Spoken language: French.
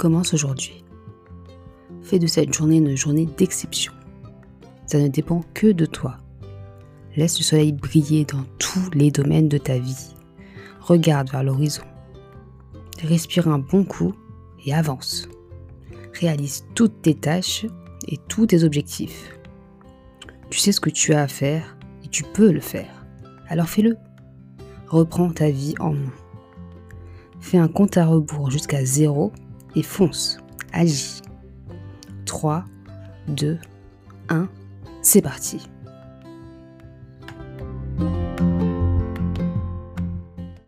commence aujourd'hui. Fais de cette journée une journée d'exception. Ça ne dépend que de toi. Laisse le soleil briller dans tous les domaines de ta vie. Regarde vers l'horizon. Respire un bon coup et avance. Réalise toutes tes tâches et tous tes objectifs. Tu sais ce que tu as à faire et tu peux le faire. Alors fais-le. Reprends ta vie en main. Fais un compte à rebours jusqu'à zéro et fonce. Agis. 3, 2, 1, c'est parti.